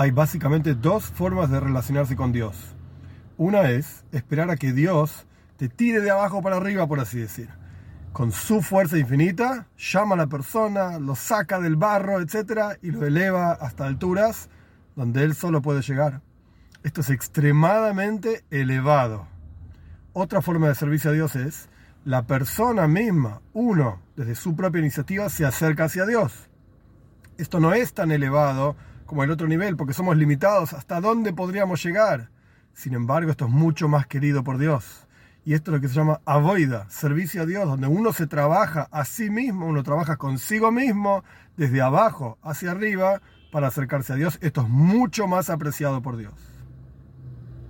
hay básicamente dos formas de relacionarse con Dios. Una es esperar a que Dios te tire de abajo para arriba, por así decir. Con su fuerza infinita, llama a la persona, lo saca del barro, etc. y lo eleva hasta alturas donde él solo puede llegar. Esto es extremadamente elevado. Otra forma de servicio a Dios es la persona misma, uno, desde su propia iniciativa, se acerca hacia Dios. Esto no es tan elevado como el otro nivel, porque somos limitados hasta dónde podríamos llegar. Sin embargo, esto es mucho más querido por Dios. Y esto es lo que se llama avoida, servicio a Dios, donde uno se trabaja a sí mismo, uno trabaja consigo mismo, desde abajo hacia arriba, para acercarse a Dios. Esto es mucho más apreciado por Dios.